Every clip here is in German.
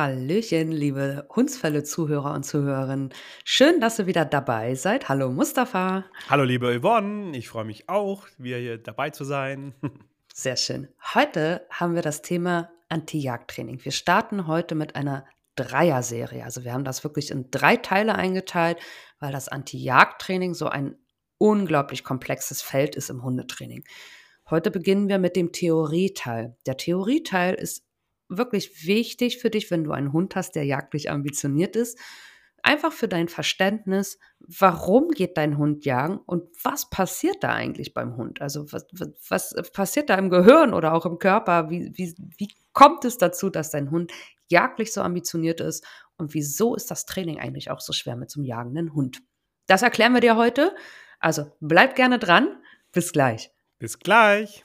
Hallöchen, liebe Hundsfälle-Zuhörer und Zuhörerinnen. Schön, dass ihr wieder dabei seid. Hallo Mustafa. Hallo liebe Yvonne, ich freue mich auch, wieder hier dabei zu sein. Sehr schön. Heute haben wir das Thema Anti-Jagd-Training. Wir starten heute mit einer Dreier-Serie. Also wir haben das wirklich in drei Teile eingeteilt, weil das Anti-Jagd-Training so ein unglaublich komplexes Feld ist im Hundetraining. Heute beginnen wir mit dem Theorieteil. Der Theorieteil ist wirklich wichtig für dich, wenn du einen Hund hast, der jagdlich ambitioniert ist. Einfach für dein Verständnis, warum geht dein Hund jagen und was passiert da eigentlich beim Hund? Also was, was, was passiert da im Gehirn oder auch im Körper? Wie, wie, wie kommt es dazu, dass dein Hund jagdlich so ambitioniert ist? Und wieso ist das Training eigentlich auch so schwer mit so einem jagenden Hund? Das erklären wir dir heute. Also bleib gerne dran. Bis gleich. Bis gleich.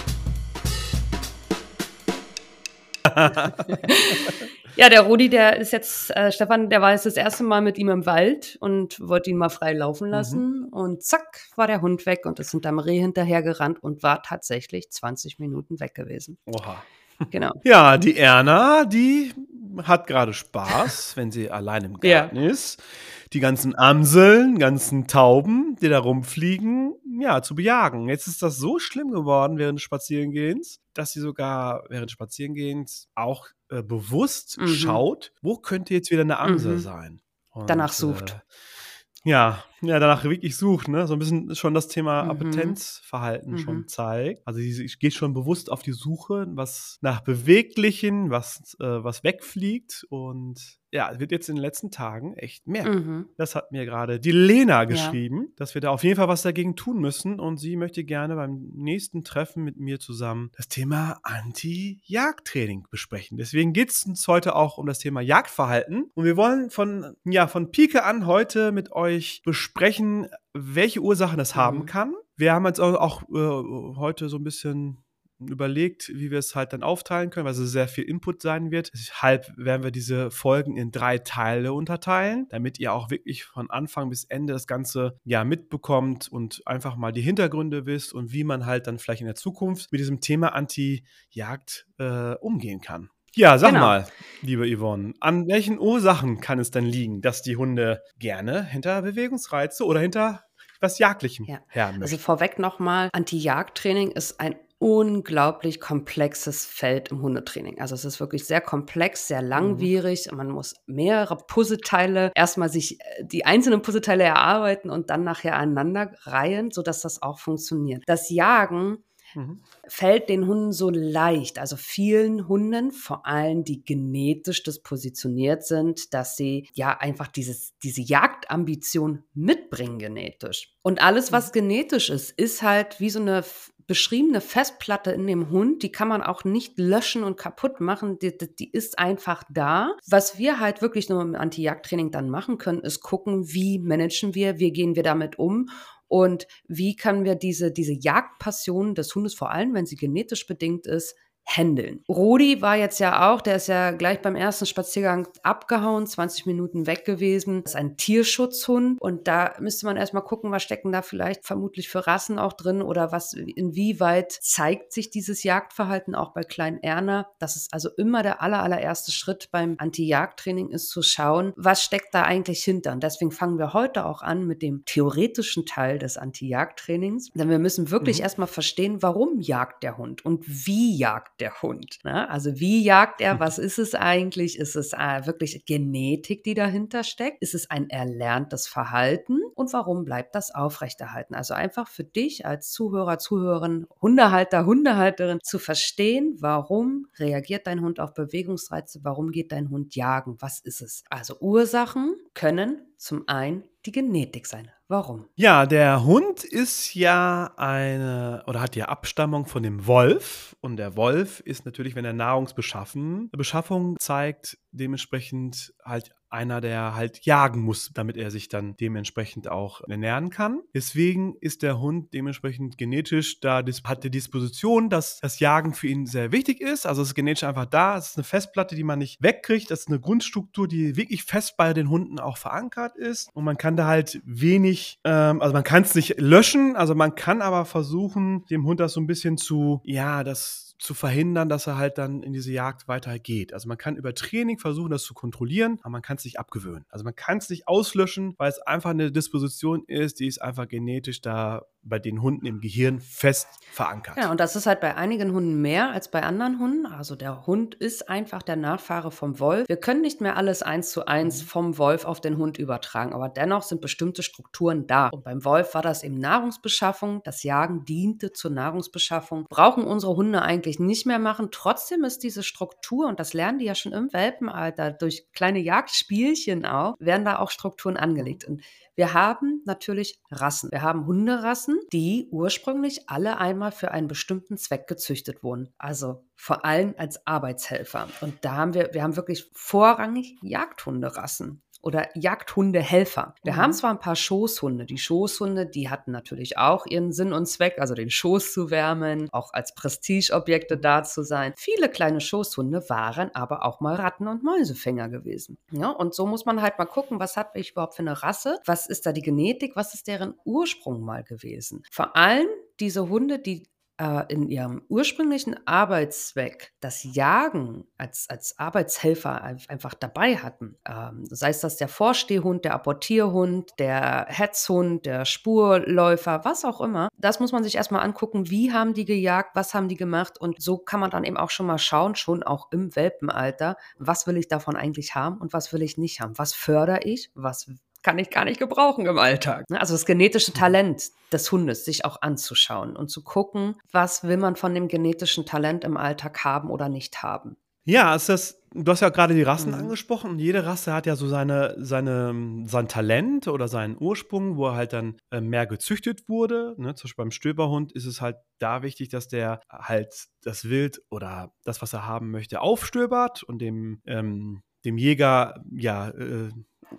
ja, der Rudi, der ist jetzt, äh, Stefan, der war jetzt das erste Mal mit ihm im Wald und wollte ihn mal frei laufen mhm. lassen. Mhm. Und zack, war der Hund weg und ist hinterm Reh hinterhergerannt und war tatsächlich 20 Minuten weg gewesen. Oha. Genau. Ja, die Erna, die hat gerade Spaß, wenn sie allein im Garten ja. ist die ganzen Amseln, ganzen Tauben, die da rumfliegen, ja, zu bejagen. Jetzt ist das so schlimm geworden während des Spazierengehens, dass sie sogar während des Spazierengehens auch äh, bewusst mhm. schaut, wo könnte jetzt wieder eine Amsel mhm. sein. Und, Danach sucht. Äh, ja, ja, danach wirklich sucht, ne? So ein bisschen schon das Thema mhm. Appetenzverhalten mhm. schon zeigt. Also sie geht schon bewusst auf die Suche, was nach Beweglichen, was, äh, was wegfliegt und ja, wird jetzt in den letzten Tagen echt mehr. Mhm. Das hat mir gerade die Lena geschrieben, ja. dass wir da auf jeden Fall was dagegen tun müssen. Und sie möchte gerne beim nächsten Treffen mit mir zusammen das Thema Anti-Jagdtraining besprechen. Deswegen geht es uns heute auch um das Thema Jagdverhalten. Und wir wollen von, ja, von Pike an heute mit euch besprechen, welche Ursachen das haben mhm. kann. Wir haben jetzt auch, auch äh, heute so ein bisschen überlegt, wie wir es halt dann aufteilen können, weil es sehr viel Input sein wird. Deshalb werden wir diese Folgen in drei Teile unterteilen, damit ihr auch wirklich von Anfang bis Ende das Ganze ja mitbekommt und einfach mal die Hintergründe wisst und wie man halt dann vielleicht in der Zukunft mit diesem Thema Anti-Jagd äh, umgehen kann. Ja, sag genau. mal, liebe Yvonne, an welchen Ursachen kann es denn liegen, dass die Hunde gerne hinter Bewegungsreize oder hinter was Jagdlichem ja. her Also vorweg nochmal, Anti-Jagd-Training ist ein unglaublich komplexes Feld im Hundetraining. Also es ist wirklich sehr komplex, sehr mhm. langwierig. Man muss mehrere Puzzleteile erstmal sich äh, die einzelnen Puzzleteile erarbeiten und dann nachher aneinander reihen, sodass das auch funktioniert. Das Jagen mhm. fällt den Hunden so leicht, also vielen Hunden, vor allem die genetisch dispositioniert sind, dass sie ja einfach dieses, diese Jagdambition mitbringen genetisch. Und alles, was mhm. genetisch ist, ist halt wie so eine beschriebene Festplatte in dem Hund, die kann man auch nicht löschen und kaputt machen. Die, die ist einfach da. Was wir halt wirklich nur im Anti-Jagd-Training dann machen können, ist gucken, wie managen wir, wie gehen wir damit um und wie können wir diese, diese Jagdpassion des Hundes, vor allem wenn sie genetisch bedingt ist, handeln. Rudi war jetzt ja auch, der ist ja gleich beim ersten Spaziergang abgehauen, 20 Minuten weg gewesen. Das ist ein Tierschutzhund und da müsste man erstmal gucken, was stecken da vielleicht vermutlich für Rassen auch drin oder was, inwieweit zeigt sich dieses Jagdverhalten auch bei Klein Erna. Das ist also immer der aller, allererste Schritt beim Anti-Jagd-Training ist zu schauen, was steckt da eigentlich hinter. Und deswegen fangen wir heute auch an mit dem theoretischen Teil des Anti-Jagd-Trainings. Denn wir müssen wirklich mhm. erstmal verstehen, warum jagt der Hund und wie jagt der Hund? Ne? Also wie jagt er? Was ist es eigentlich? Ist es äh, wirklich Genetik, die dahinter steckt? Ist es ein erlerntes Verhalten? und warum bleibt das aufrechterhalten? Also einfach für dich als Zuhörer, Zuhörerin, Hundehalter, Hundehalterin zu verstehen, warum reagiert dein Hund auf Bewegungsreize, warum geht dein Hund jagen, was ist es? Also Ursachen können zum einen die Genetik sein. Warum? Ja, der Hund ist ja eine oder hat ja Abstammung von dem Wolf. Und der Wolf ist natürlich, wenn er Nahrungsbeschaffen, Beschaffung zeigt, dementsprechend halt einer, der halt jagen muss, damit er sich dann dementsprechend auch ernähren kann. Deswegen ist der Hund dementsprechend genetisch da, hat die Disposition, dass das Jagen für ihn sehr wichtig ist. Also es ist genetisch einfach da. Es ist eine Festplatte, die man nicht wegkriegt. Das ist eine Grundstruktur, die wirklich fest bei den Hunden auch verankert ist. Und man kann da halt wenig, ähm, also man kann es nicht löschen, also man kann aber versuchen, dem Hund das so ein bisschen zu, ja, das zu verhindern, dass er halt dann in diese Jagd weiter geht. Also man kann über Training versuchen, das zu kontrollieren, aber man kann es nicht abgewöhnen. Also man kann es nicht auslöschen, weil es einfach eine Disposition ist, die ist einfach genetisch da bei den Hunden im Gehirn fest verankert. Ja, und das ist halt bei einigen Hunden mehr als bei anderen Hunden. Also der Hund ist einfach der Nachfahre vom Wolf. Wir können nicht mehr alles eins zu eins mhm. vom Wolf auf den Hund übertragen, aber dennoch sind bestimmte Strukturen da. Und beim Wolf war das eben Nahrungsbeschaffung. Das Jagen diente zur Nahrungsbeschaffung. Brauchen unsere Hunde eigentlich nicht mehr machen. Trotzdem ist diese Struktur, und das lernen die ja schon im Welpenalter, durch kleine Jagdspielchen auch, werden da auch Strukturen angelegt. Und wir haben natürlich Rassen. Wir haben Hunderassen, die ursprünglich alle einmal für einen bestimmten Zweck gezüchtet wurden. Also vor allem als Arbeitshelfer. Und da haben wir, wir haben wirklich vorrangig Jagdhunderassen oder Jagdhundehelfer. Wir mhm. haben zwar ein paar Schoßhunde. Die Schoßhunde, die hatten natürlich auch ihren Sinn und Zweck, also den Schoß zu wärmen, auch als Prestigeobjekte da zu sein. Viele kleine Schoßhunde waren aber auch mal Ratten- und Mäusefänger gewesen. Ja, und so muss man halt mal gucken, was hat ich überhaupt für eine Rasse? Was ist da die Genetik? Was ist deren Ursprung mal gewesen? Vor allem diese Hunde, die äh, in ihrem ursprünglichen Arbeitszweck das Jagen als, als Arbeitshelfer einfach dabei hatten, ähm, sei es das der Vorstehhund, der Apportierhund, der Hetzhund, der Spurläufer, was auch immer, das muss man sich erstmal angucken, wie haben die gejagt, was haben die gemacht. Und so kann man dann eben auch schon mal schauen, schon auch im Welpenalter, was will ich davon eigentlich haben und was will ich nicht haben, was fördere ich, was kann ich gar nicht gebrauchen im Alltag. Ne? Also das genetische Talent des Hundes sich auch anzuschauen und zu gucken, was will man von dem genetischen Talent im Alltag haben oder nicht haben. Ja, ist das, du hast ja gerade die Rassen mhm. angesprochen. Jede Rasse hat ja so seine, seine, sein Talent oder seinen Ursprung, wo er halt dann äh, mehr gezüchtet wurde. Ne? Zum Beispiel beim Stöberhund ist es halt da wichtig, dass der halt das Wild oder das, was er haben möchte, aufstöbert und dem, ähm, dem Jäger ja äh,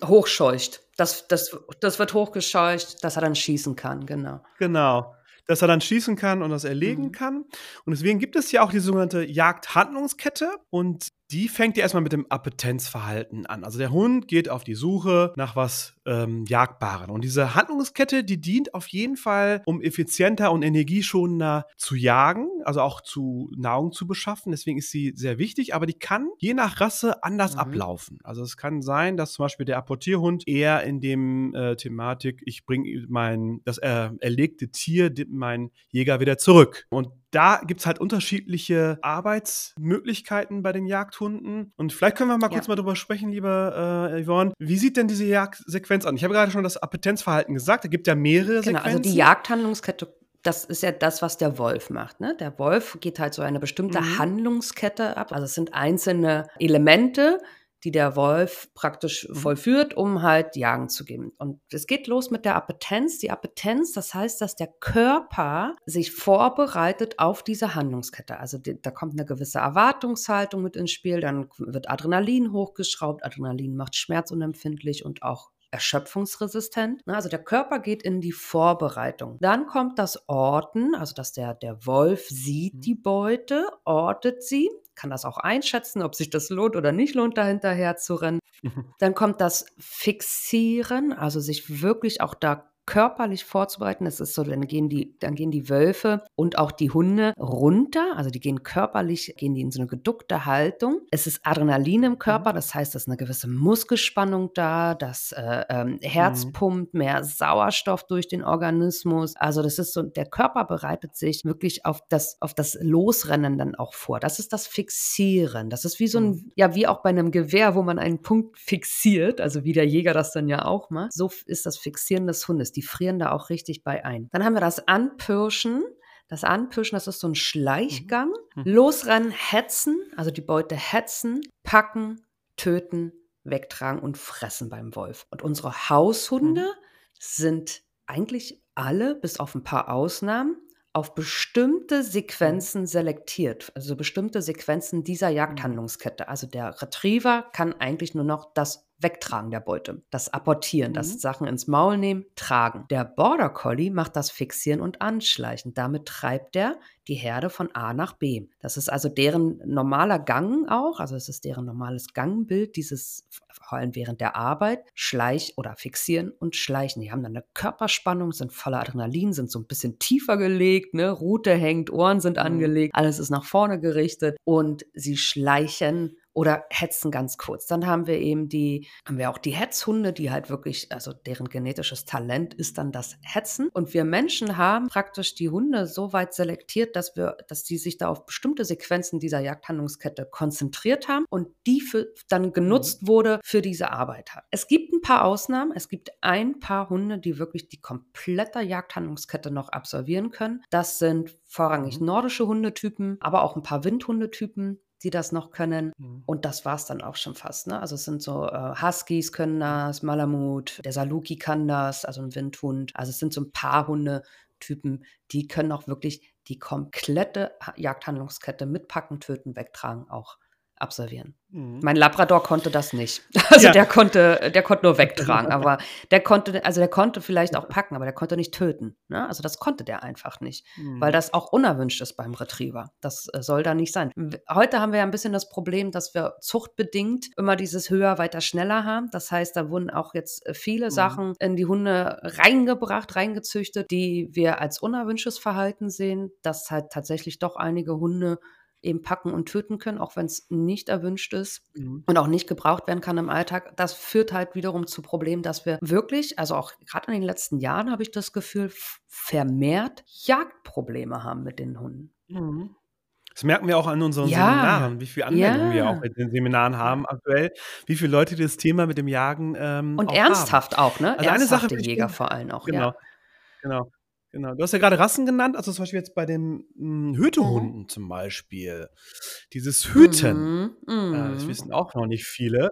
hochscheucht. Das, das, das wird hochgescheucht, dass er dann schießen kann, genau. Genau dass er dann schießen kann und das erlegen mhm. kann. Und deswegen gibt es ja auch die sogenannte Jagdhandlungskette. Und die fängt ja erstmal mit dem Appetenzverhalten an. Also der Hund geht auf die Suche nach was ähm, Jagdbaren. Und diese Handlungskette, die dient auf jeden Fall, um effizienter und energieschonender zu jagen, also auch zu Nahrung zu beschaffen. Deswegen ist sie sehr wichtig, aber die kann je nach Rasse anders mhm. ablaufen. Also es kann sein, dass zum Beispiel der Apportierhund eher in dem äh, Thematik, ich bringe mein das äh, erlegte Tier, mein Jäger wieder zurück. Und da gibt es halt unterschiedliche Arbeitsmöglichkeiten bei den Jagdhunden. Und vielleicht können wir mal ja. kurz mal drüber sprechen, lieber äh, Yvonne. Wie sieht denn diese Jagdsequenz an? Ich habe gerade schon das Appetenzverhalten gesagt. Da gibt ja mehrere genau, Sequenzen. Also die Jagdhandlungskette das ist ja das, was der Wolf macht. Ne? Der Wolf geht halt so eine bestimmte mhm. Handlungskette ab. Also es sind einzelne Elemente, die der Wolf praktisch mhm. vollführt, um halt jagen zu gehen. Und es geht los mit der Appetenz. Die Appetenz, das heißt, dass der Körper sich vorbereitet auf diese Handlungskette. Also die, da kommt eine gewisse Erwartungshaltung mit ins Spiel, dann wird Adrenalin hochgeschraubt. Adrenalin macht schmerzunempfindlich und auch erschöpfungsresistent. Also der Körper geht in die Vorbereitung. Dann kommt das Orten, also dass der, der Wolf sieht mhm. die Beute, ortet sie kann das auch einschätzen, ob sich das lohnt oder nicht lohnt, dahinterher zu rennen. Dann kommt das Fixieren, also sich wirklich auch da körperlich vorzubereiten. Das ist so, dann gehen die, dann gehen die Wölfe und auch die Hunde runter. Also die gehen körperlich, gehen die in so eine geduckte Haltung. Es ist Adrenalin im Körper, mhm. das heißt, ist eine gewisse Muskelspannung da, das äh, ähm, Herz mhm. pumpt mehr Sauerstoff durch den Organismus. Also das ist so, der Körper bereitet sich wirklich auf das, auf das Losrennen dann auch vor. Das ist das Fixieren. Das ist wie so ein, mhm. ja, wie auch bei einem Gewehr, wo man einen Punkt fixiert, also wie der Jäger das dann ja auch macht. So ist das Fixieren des Hundes. Die frieren da auch richtig bei ein. Dann haben wir das Anpirschen. Das Anpirschen, das ist so ein Schleichgang. Mhm. mhm. Losrennen, hetzen, also die Beute hetzen, packen, töten, wegtragen und fressen beim Wolf. Und unsere Haushunde mhm. sind eigentlich alle, bis auf ein paar Ausnahmen, auf bestimmte Sequenzen selektiert, also bestimmte Sequenzen dieser. Jagdhandlungskette. Also der Retriever kann eigentlich nur noch das Wegtragen der Beute, das Apportieren, mhm. das Sachen ins Maul nehmen, tragen. Der Border Collie macht das Fixieren und Anschleichen. Damit treibt er die Herde von A nach B. Das ist also deren normaler Gang auch, also es ist deren normales Gangbild, dieses vor allem während der Arbeit, Schleich oder Fixieren und Schleichen. Die haben dann eine Körperspannung, sind voller Adrenalin, sind so ein bisschen tiefer gelegt, ne? Rute hängt, Ohren sind mhm. angelegt, alles ist nach vorne gerichtet und sie schleichen oder hetzen ganz kurz. Dann haben wir eben die, haben wir auch die Hetzhunde, die halt wirklich, also deren genetisches Talent ist dann das Hetzen. Und wir Menschen haben praktisch die Hunde so weit selektiert, dass wir, dass die sich da auf bestimmte Sequenzen dieser Jagdhandlungskette konzentriert haben und die für, dann genutzt mhm. wurde für diese Arbeit. Es gibt ein paar Ausnahmen. Es gibt ein paar Hunde, die wirklich die komplette Jagdhandlungskette noch absolvieren können. Das sind vorrangig mhm. nordische Hundetypen, aber auch ein paar Windhundetypen die das noch können. Mhm. Und das war es dann auch schon fast. Ne? Also es sind so äh, Huskies können das, Malamut, der Saluki kann das, also ein Windhund. Also es sind so ein paar Hundetypen, die können auch wirklich die komplette Jagdhandlungskette mitpacken, töten, wegtragen auch absolvieren. Mhm. Mein Labrador konnte das nicht. Also ja. der konnte, der konnte nur wegtragen, aber der konnte, also der konnte vielleicht auch packen, aber der konnte nicht töten. Ne? Also das konnte der einfach nicht, mhm. weil das auch unerwünscht ist beim Retriever. Das äh, soll da nicht sein. Heute haben wir ja ein bisschen das Problem, dass wir zuchtbedingt immer dieses höher, weiter, schneller haben. Das heißt, da wurden auch jetzt äh, viele mhm. Sachen in die Hunde reingebracht, reingezüchtet, die wir als unerwünschtes Verhalten sehen, dass halt tatsächlich doch einige Hunde eben packen und töten können, auch wenn es nicht erwünscht ist mhm. und auch nicht gebraucht werden kann im Alltag. Das führt halt wiederum zu Problemen, dass wir wirklich, also auch gerade in den letzten Jahren habe ich das Gefühl, vermehrt Jagdprobleme haben mit den Hunden. Mhm. Das merken wir auch an unseren ja. Seminaren, wie viel Anwendung ja. wir auch in den Seminaren haben aktuell, wie viele Leute das Thema mit dem Jagen ähm, und auch ernsthaft haben. auch, ne? Also Ernsthafte eine Sache, Jäger vor allem auch. Genau, ja. genau. Genau. Du hast ja gerade Rassen genannt, also zum Beispiel jetzt bei den mh, hm, Hütehunden mhm. zum Beispiel. Dieses Hüten, mhm. äh, das mhm. wissen auch noch nicht viele,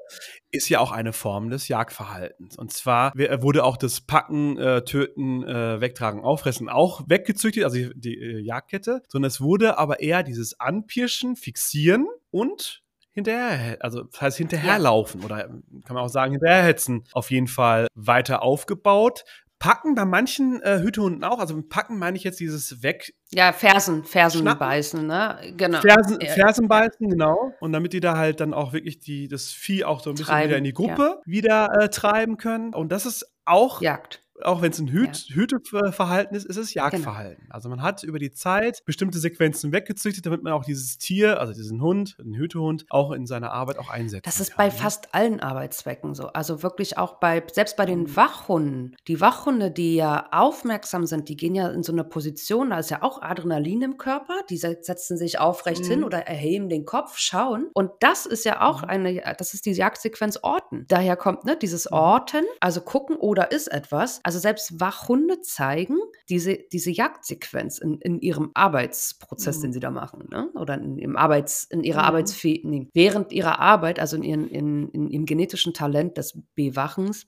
ist ja auch eine Form des Jagdverhaltens. Und zwar wurde auch das Packen, äh, Töten, äh, Wegtragen, Auffressen auch weggezüchtet, also die, die äh, Jagdkette, sondern es wurde aber eher dieses Anpirschen, Fixieren und hinterher, also das heißt hinterherlaufen ja. oder kann man auch sagen hinterherhetzen, auf jeden Fall weiter aufgebaut, Packen bei manchen äh, Hütehunden auch. Also packen meine ich jetzt dieses weg. Ja, Fersen, Fersen Schnappen. beißen, ne? Genau. Fersen, Fersen beißen, genau. Und damit die da halt dann auch wirklich die, das Vieh auch so ein bisschen treiben, wieder in die Gruppe ja. wieder äh, treiben können. Und das ist auch Jagd auch wenn es ein Hüt, ja. Hüteverhalten ist, ist es genau. Jagdverhalten. Genau. Also man hat über die Zeit bestimmte Sequenzen weggezüchtet, damit man auch dieses Tier, also diesen Hund, einen Hütehund, auch in seiner Arbeit auch einsetzt. Das ist kann. bei ne? fast allen Arbeitszwecken so. Also wirklich auch bei, selbst bei den mhm. Wachhunden. Die Wachhunde, die ja aufmerksam sind, die gehen ja in so eine Position, da ist ja auch Adrenalin im Körper, die setzen sich aufrecht mhm. hin oder erheben den Kopf, schauen. Und das ist ja auch mhm. eine, das ist die Jagdsequenz Orten. Daher kommt ne, dieses mhm. Orten, also gucken, oder ist etwas. Also selbst Wachhunde zeigen diese, diese Jagdsequenz in, in ihrem Arbeitsprozess, mhm. den sie da machen, ne? oder in, im Arbeits, in ihrer mhm. Arbeitsfähigkeit, während ihrer Arbeit, also in, ihren, in, in ihrem genetischen Talent des Bewachens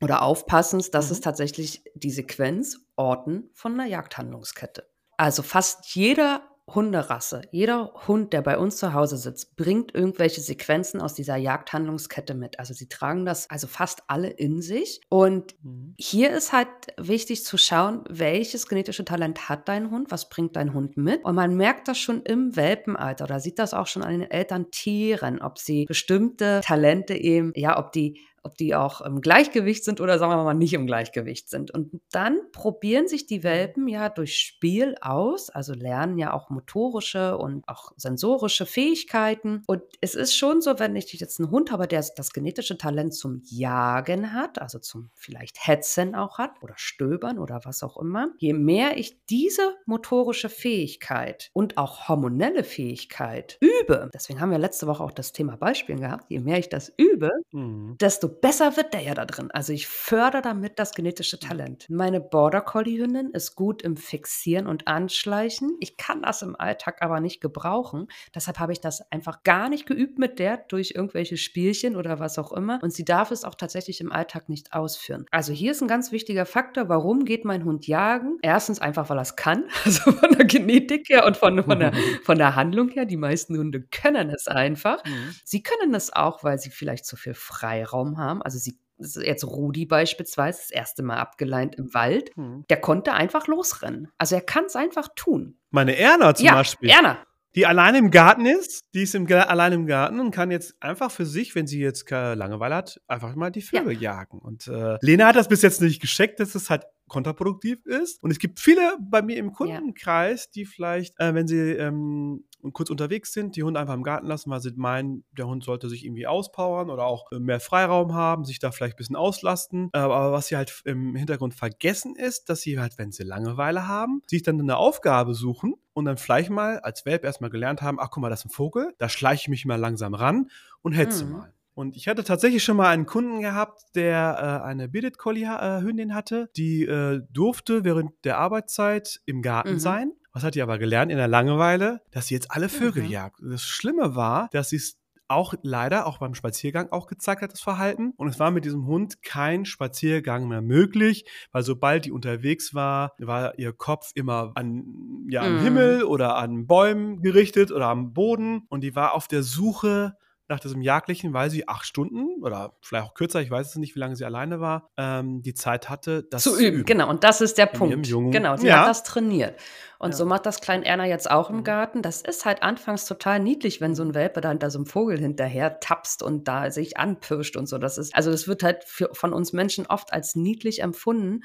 oder Aufpassens, das mhm. ist tatsächlich die Sequenz Orten von einer Jagdhandlungskette. Also fast jeder Hunderasse, jeder Hund, der bei uns zu Hause sitzt, bringt irgendwelche Sequenzen aus dieser Jagdhandlungskette mit. Also sie tragen das also fast alle in sich. Und mhm. hier ist halt wichtig zu schauen, welches genetische Talent hat dein Hund, was bringt dein Hund mit. Und man merkt das schon im Welpenalter oder sieht das auch schon an den Elterntieren, ob sie bestimmte Talente eben, ja, ob die ob die auch im Gleichgewicht sind oder sagen wir mal nicht im Gleichgewicht sind. Und dann probieren sich die Welpen ja durch Spiel aus, also lernen ja auch motorische und auch sensorische Fähigkeiten. Und es ist schon so, wenn ich jetzt einen Hund habe, der das genetische Talent zum Jagen hat, also zum vielleicht Hetzen auch hat oder Stöbern oder was auch immer, je mehr ich diese motorische Fähigkeit und auch hormonelle Fähigkeit übe, deswegen haben wir letzte Woche auch das Thema Beispielen gehabt, je mehr ich das übe, mhm. desto besser wird der ja da drin. Also ich fördere damit das genetische Talent. Meine Border Collie Hündin ist gut im Fixieren und Anschleichen. Ich kann das im Alltag aber nicht gebrauchen. Deshalb habe ich das einfach gar nicht geübt mit der durch irgendwelche Spielchen oder was auch immer. Und sie darf es auch tatsächlich im Alltag nicht ausführen. Also hier ist ein ganz wichtiger Faktor. Warum geht mein Hund jagen? Erstens einfach, weil er es kann. Also von der Genetik her und von, von, der, von der Handlung her. Die meisten Hunde können es einfach. Mhm. Sie können es auch, weil sie vielleicht zu viel Freiraum haben. Also sie jetzt Rudi beispielsweise, das erste Mal abgeleint im Wald, hm. der konnte einfach losrennen. Also er kann es einfach tun. Meine Erna zum ja, Beispiel. Erna. Die alleine im Garten ist, die ist im, allein im Garten und kann jetzt einfach für sich, wenn sie jetzt Langeweile hat, einfach mal die Vögel ja. jagen. Und äh, Lena hat das bis jetzt nicht gescheckt, dass es halt kontraproduktiv ist. Und es gibt viele bei mir im Kundenkreis, die vielleicht, äh, wenn sie ähm, kurz unterwegs sind, die Hunde einfach im Garten lassen, weil sie meinen, der Hund sollte sich irgendwie auspowern oder auch äh, mehr Freiraum haben, sich da vielleicht ein bisschen auslasten. Äh, aber was sie halt im Hintergrund vergessen ist, dass sie halt, wenn sie Langeweile haben, sich dann eine Aufgabe suchen und dann vielleicht mal als Welp erstmal gelernt haben, ach guck mal, das ist ein Vogel, da schleiche ich mich mal langsam ran und hetze mhm. mal. Und ich hatte tatsächlich schon mal einen Kunden gehabt, der äh, eine Bearded Collie äh, Hündin hatte, die äh, durfte während der Arbeitszeit im Garten mhm. sein. Was hat die aber gelernt in der Langeweile? Dass sie jetzt alle Vögel mhm. jagt. Das Schlimme war, dass sie es auch leider auch beim Spaziergang auch gezeigt hat, das Verhalten. Und es war mit diesem Hund kein Spaziergang mehr möglich, weil sobald die unterwegs war, war ihr Kopf immer an, ja, am mm. Himmel oder an Bäumen gerichtet oder am Boden. Und die war auf der Suche nach diesem Jagdlichen, weil sie acht Stunden oder vielleicht auch kürzer, ich weiß es nicht, wie lange sie alleine war, ähm, die Zeit hatte, das zu, zu üben. Genau, und das ist der Punkt. Genau, sie ja. hat das trainiert. Und ja. so macht das Klein Erna jetzt auch im mhm. Garten. Das ist halt anfangs total niedlich, wenn so ein Welpe da hinter so einem Vogel hinterher tapst und da sich anpirscht und so. Das ist, also das wird halt für, von uns Menschen oft als niedlich empfunden.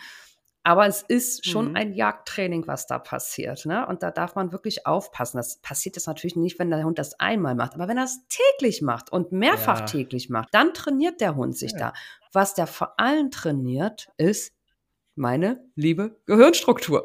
Aber es ist schon mhm. ein Jagdtraining, was da passiert. Ne? Und da darf man wirklich aufpassen. Das passiert jetzt natürlich nicht, wenn der Hund das einmal macht. Aber wenn er es täglich macht und mehrfach ja. täglich macht, dann trainiert der Hund sich ja. da. Was der vor allem trainiert, ist meine liebe Gehirnstruktur.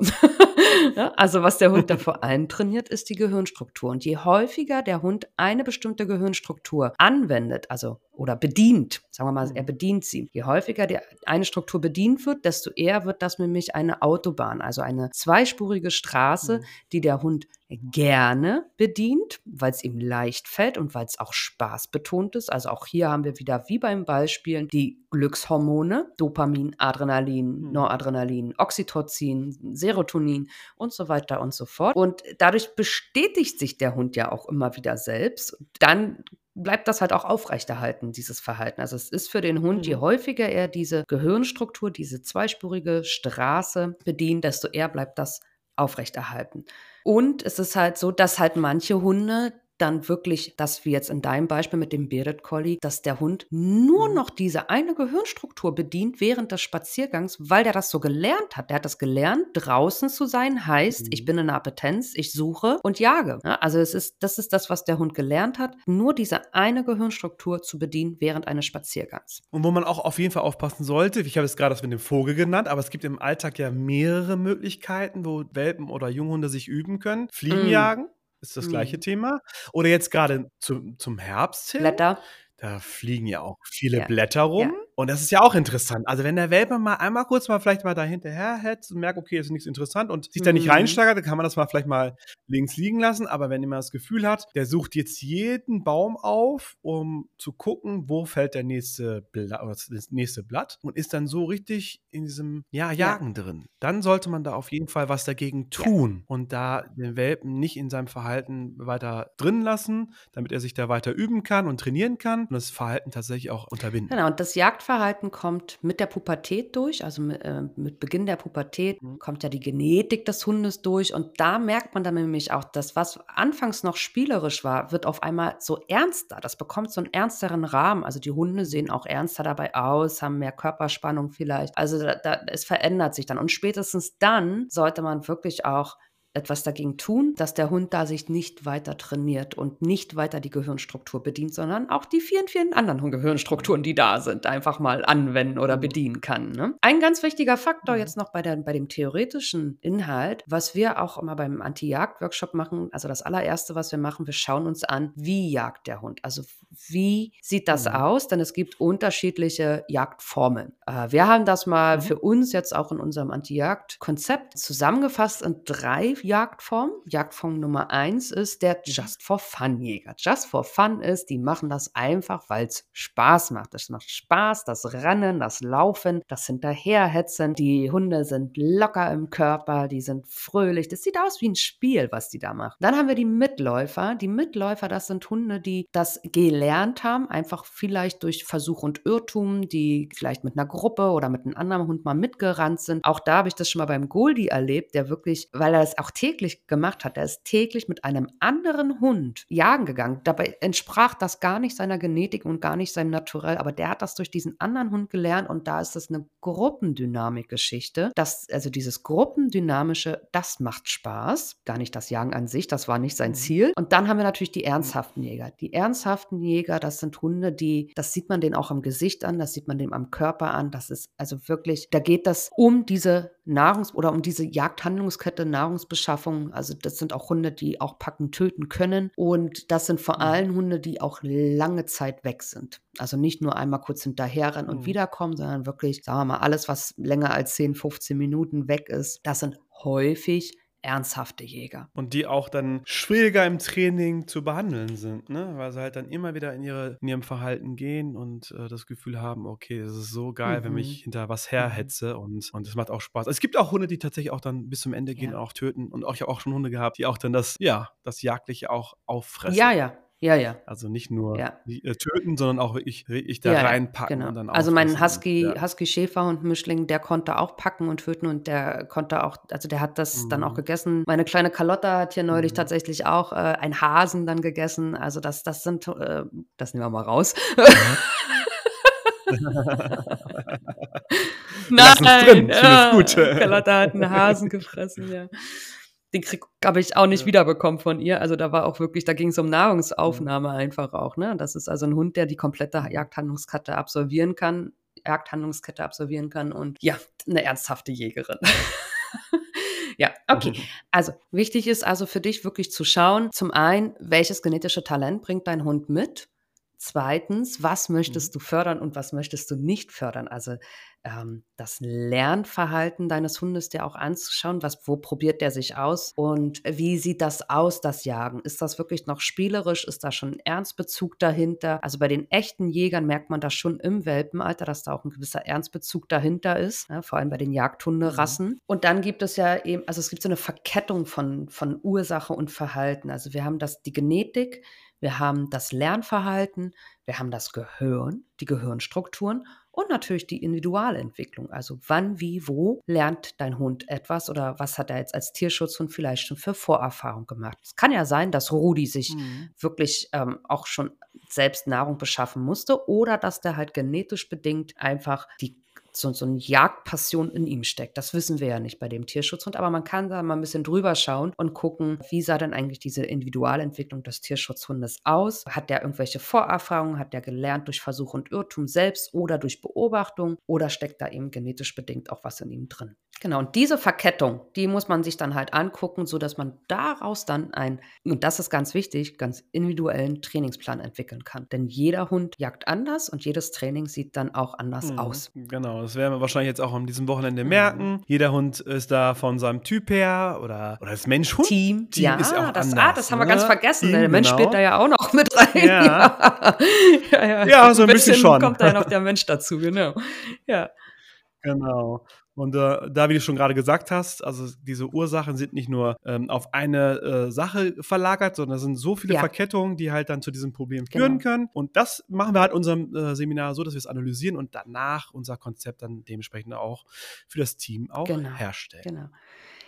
ja, also was der Hund da vor allem trainiert, ist die Gehirnstruktur. Und je häufiger der Hund eine bestimmte Gehirnstruktur anwendet, also oder bedient, sagen wir mal, er mhm. bedient sie. Je häufiger die, eine Struktur bedient wird, desto eher wird das nämlich eine Autobahn, also eine zweispurige Straße, mhm. die der Hund gerne bedient, weil es ihm leicht fällt und weil es auch Spaß betont ist. Also auch hier haben wir wieder wie beim Beispielen die Glückshormone, Dopamin, Adrenalin, mhm. Noradrenalin, Oxytocin, Serotonin und so weiter und so fort. Und dadurch bestätigt sich der Hund ja auch immer wieder selbst. Dann bleibt das halt auch aufrechterhalten, dieses Verhalten. Also es ist für den Hund, je mhm. häufiger er diese Gehirnstruktur, diese zweispurige Straße bedient, desto eher bleibt das aufrechterhalten. Und es ist halt so, dass halt manche Hunde dann wirklich, dass wie jetzt in deinem Beispiel mit dem Bearded Collie, dass der Hund nur mhm. noch diese eine Gehirnstruktur bedient während des Spaziergangs, weil der das so gelernt hat. Der hat das gelernt, draußen zu sein, heißt, mhm. ich bin in der Appetenz, ich suche und jage. Ja, also es ist, das ist das, was der Hund gelernt hat, nur diese eine Gehirnstruktur zu bedienen während eines Spaziergangs. Und wo man auch auf jeden Fall aufpassen sollte, ich habe es gerade das mit dem Vogel genannt, aber es gibt im Alltag ja mehrere Möglichkeiten, wo Welpen oder Junghunde sich üben können. Fliegen mm. jagen, ist das gleiche mhm. Thema. Oder jetzt gerade zum, zum Herbst hin. Blätter. Da fliegen ja auch viele ja. Blätter rum. Ja. Und das ist ja auch interessant. Also wenn der Welpe mal einmal kurz mal vielleicht mal da hinterher hetzt und merkt, okay, ist nichts interessant und sich mhm. da nicht mhm. reinsteigert, dann kann man das mal vielleicht mal links liegen lassen. Aber wenn jemand das Gefühl hat, der sucht jetzt jeden Baum auf, um zu gucken, wo fällt der nächste, Bla das nächste Blatt und ist dann so richtig in diesem ja, Jagen ja. drin, dann sollte man da auf jeden Fall was dagegen tun ja. und da den Welpen nicht in seinem Verhalten weiter drin lassen, damit er sich da weiter üben kann und trainieren kann und das Verhalten tatsächlich auch unterbinden. Genau, und das Jagd Jagdverhalten kommt mit der Pubertät durch, also mit, äh, mit Beginn der Pubertät mhm. kommt ja die Genetik des Hundes durch und da merkt man dann nämlich auch, dass was anfangs noch spielerisch war, wird auf einmal so ernster. Das bekommt so einen ernsteren Rahmen. Also die Hunde sehen auch ernster dabei aus, haben mehr Körperspannung vielleicht. Also da, da, es verändert sich dann und spätestens dann sollte man wirklich auch etwas dagegen tun, dass der Hund da sich nicht weiter trainiert und nicht weiter die Gehirnstruktur bedient, sondern auch die vielen, vielen anderen Gehirnstrukturen, die da sind, einfach mal anwenden oder bedienen kann. Ne? Ein ganz wichtiger Faktor mhm. jetzt noch bei, der, bei dem theoretischen Inhalt, was wir auch immer beim Anti-Jagd-Workshop machen, also das allererste, was wir machen, wir schauen uns an, wie jagt der Hund. Also wie sieht das mhm. aus? Denn es gibt unterschiedliche Jagdformen. Äh, wir haben das mal mhm. für uns jetzt auch in unserem Anti-Jagd-Konzept zusammengefasst in drei Jagdform. Jagdform Nummer eins ist der Just for Fun Jäger. Just for Fun ist, die machen das einfach, weil es Spaß macht. Es macht Spaß, das Rennen, das Laufen, das Hinterherhetzen. Die Hunde sind locker im Körper, die sind fröhlich. Das sieht aus wie ein Spiel, was die da machen. Dann haben wir die Mitläufer. Die Mitläufer, das sind Hunde, die das gelernt haben, einfach vielleicht durch Versuch und Irrtum, die vielleicht mit einer Gruppe oder mit einem anderen Hund mal mitgerannt sind. Auch da habe ich das schon mal beim Goldie erlebt, der wirklich, weil er das auch täglich gemacht hat. Er ist täglich mit einem anderen Hund jagen gegangen. Dabei entsprach das gar nicht seiner Genetik und gar nicht seinem Naturell, aber der hat das durch diesen anderen Hund gelernt und da ist es eine Gruppendynamik-Geschichte. also dieses Gruppendynamische, das macht Spaß. Gar nicht das Jagen an sich, das war nicht sein mhm. Ziel. Und dann haben wir natürlich die ernsthaften Jäger. Die ernsthaften Jäger, das sind Hunde, die, das sieht man denen auch am Gesicht an, das sieht man dem am Körper an. Das ist also wirklich, da geht das um diese Nahrungs- oder um diese Jagdhandlungskette Nahrungsbeschaffung. Also das sind auch Hunde, die auch packen, töten können. Und das sind vor mhm. allem Hunde, die auch lange Zeit weg sind. Also nicht nur einmal kurz hinterherrennen und mhm. wiederkommen, sondern wirklich, sagen wir mal, alles, was länger als 10, 15 Minuten weg ist, das sind häufig ernsthafte Jäger. Und die auch dann schwieriger im Training zu behandeln sind, ne? weil sie halt dann immer wieder in, ihre, in ihrem Verhalten gehen und äh, das Gefühl haben, okay, es ist so geil, mhm. wenn ich hinter was mhm. herhetze und, und es macht auch Spaß. Es gibt auch Hunde, die tatsächlich auch dann bis zum Ende gehen ja. und auch töten und auch, ich habe auch schon Hunde gehabt, die auch dann das, ja, das Jagdliche auch auffressen. Ja, ja, ja, ja. Also nicht nur ja. äh, töten, sondern auch wirklich, wirklich da ja, reinpacken genau. und dann Also mein Husky, ja. Husky Schäferhund Mischling, der konnte auch packen und töten und der konnte auch, also der hat das mhm. dann auch mhm. gegessen. Meine kleine Carlotta hat hier neulich mhm. tatsächlich auch äh, einen Hasen dann gegessen. Also das, das sind, äh, das nehmen wir mal raus. Nein, drin. Ja, gut. Carlotta hat einen Hasen gefressen, ja den Krieg habe ich auch nicht ja. wiederbekommen von ihr. Also da war auch wirklich, da ging es um Nahrungsaufnahme ja. einfach auch. Ne? Das ist also ein Hund, der die komplette Jagdhandlungskette absolvieren kann, Jagdhandlungskette absolvieren kann und ja, eine ernsthafte Jägerin. ja, okay. Also wichtig ist also für dich wirklich zu schauen, zum einen, welches genetische Talent bringt dein Hund mit? Zweitens, was möchtest mhm. du fördern und was möchtest du nicht fördern? Also ähm, das Lernverhalten deines Hundes dir auch anzuschauen, was, wo probiert der sich aus und wie sieht das aus, das Jagen? Ist das wirklich noch spielerisch? Ist da schon ein Ernstbezug dahinter? Also bei den echten Jägern merkt man das schon im Welpenalter, dass da auch ein gewisser Ernstbezug dahinter ist, ne, vor allem bei den Jagdhunderassen. Mhm. Und dann gibt es ja eben, also es gibt so eine Verkettung von, von Ursache und Verhalten. Also wir haben das, die Genetik, wir haben das Lernverhalten, wir haben das Gehirn, die Gehirnstrukturen und natürlich die Individualentwicklung. Also wann, wie, wo lernt dein Hund etwas oder was hat er jetzt als Tierschutzhund vielleicht schon für Vorerfahrung gemacht. Es kann ja sein, dass Rudi sich mhm. wirklich ähm, auch schon selbst Nahrung beschaffen musste oder dass der halt genetisch bedingt einfach die so, so eine Jagdpassion in ihm steckt. Das wissen wir ja nicht bei dem Tierschutzhund, aber man kann da mal ein bisschen drüber schauen und gucken, wie sah denn eigentlich diese Individualentwicklung des Tierschutzhundes aus? Hat der irgendwelche Vorerfahrungen? Hat der gelernt durch Versuch und Irrtum selbst oder durch Beobachtung? Oder steckt da eben genetisch bedingt auch was in ihm drin? Genau, und diese Verkettung, die muss man sich dann halt angucken, sodass man daraus dann ein, und das ist ganz wichtig, ganz individuellen Trainingsplan entwickeln kann. Denn jeder Hund jagt anders und jedes Training sieht dann auch anders mhm, aus. Genau, das werden wir wahrscheinlich jetzt auch an diesem Wochenende mhm. merken. Jeder Hund ist da von seinem Typ her oder, oder das Mensch-Hund. Team. Team ja, ist auch das, anders, ah, das haben wir ne? ganz vergessen. Team, der Mensch genau. spielt da ja auch noch mit rein. Ja, ja, ja, ja so ein bisschen, bisschen schon. kommt da ja noch der Mensch dazu, genau. Ja. Genau. Und äh, da, wie du schon gerade gesagt hast, also diese Ursachen sind nicht nur ähm, auf eine äh, Sache verlagert, sondern es sind so viele ja. Verkettungen, die halt dann zu diesem Problem genau. führen können. Und das machen wir halt in unserem äh, Seminar so, dass wir es analysieren und danach unser Konzept dann dementsprechend auch für das Team auch genau. herstellen. Genau.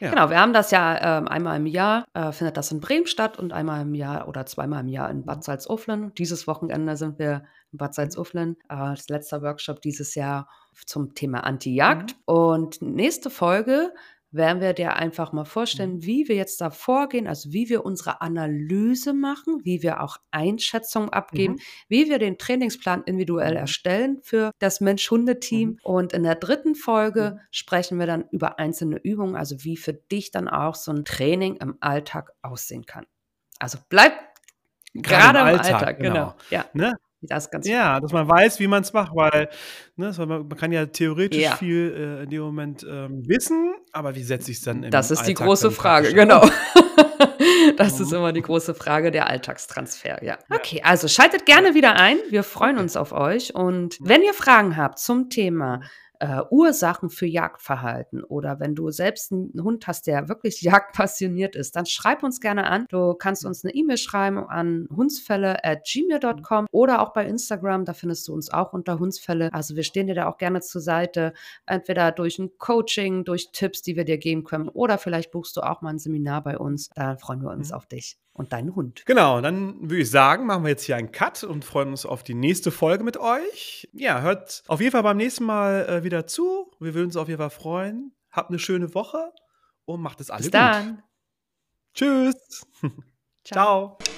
Ja. Genau, wir haben das ja äh, einmal im Jahr, äh, findet das in Bremen statt und einmal im Jahr oder zweimal im Jahr in Bad Salzuflen. Dieses Wochenende sind wir in Bad Salzuflen. Äh, das letzte Workshop dieses Jahr zum Thema Anti-Jagd. Mhm. Und nächste Folge werden wir dir einfach mal vorstellen, mhm. wie wir jetzt da vorgehen, also wie wir unsere Analyse machen, wie wir auch Einschätzungen abgeben, mhm. wie wir den Trainingsplan individuell mhm. erstellen für das Mensch-Hunde-Team. Mhm. Und in der dritten Folge mhm. sprechen wir dann über einzelne Übungen, also wie für dich dann auch so ein Training im Alltag aussehen kann. Also bleib gerade, im Alltag, Alltag genau. genau. Ja. Ne? Das ganz ja, dass man weiß, wie man es macht, weil ne, man, kann ja theoretisch ja. viel äh, in dem Moment ähm, wissen, aber wie setze ich es dann in Das ist Alltag die große Frage, genau. das ist mhm. immer die große Frage, der Alltagstransfer, ja. Okay, also schaltet gerne wieder ein. Wir freuen uns auf euch. Und wenn ihr Fragen habt zum Thema äh, Ursachen für Jagdverhalten oder wenn du selbst einen Hund hast, der wirklich jagdpassioniert ist, dann schreib uns gerne an. Du kannst uns eine E-Mail schreiben an hundsfälle@gmail.com oder auch bei Instagram, da findest du uns auch unter Hundsfälle. Also wir stehen dir da auch gerne zur Seite, entweder durch ein Coaching, durch Tipps, die wir dir geben können oder vielleicht buchst du auch mal ein Seminar bei uns. Da freuen wir uns auf dich und deinen Hund. Genau, dann würde ich sagen, machen wir jetzt hier einen Cut und freuen uns auf die nächste Folge mit euch. Ja, hört auf jeden Fall beim nächsten Mal äh, wieder zu. Wir würden uns auf jeden Fall freuen. Habt eine schöne Woche und macht es alle Bis gut. dann. Tschüss. Ciao. Ciao.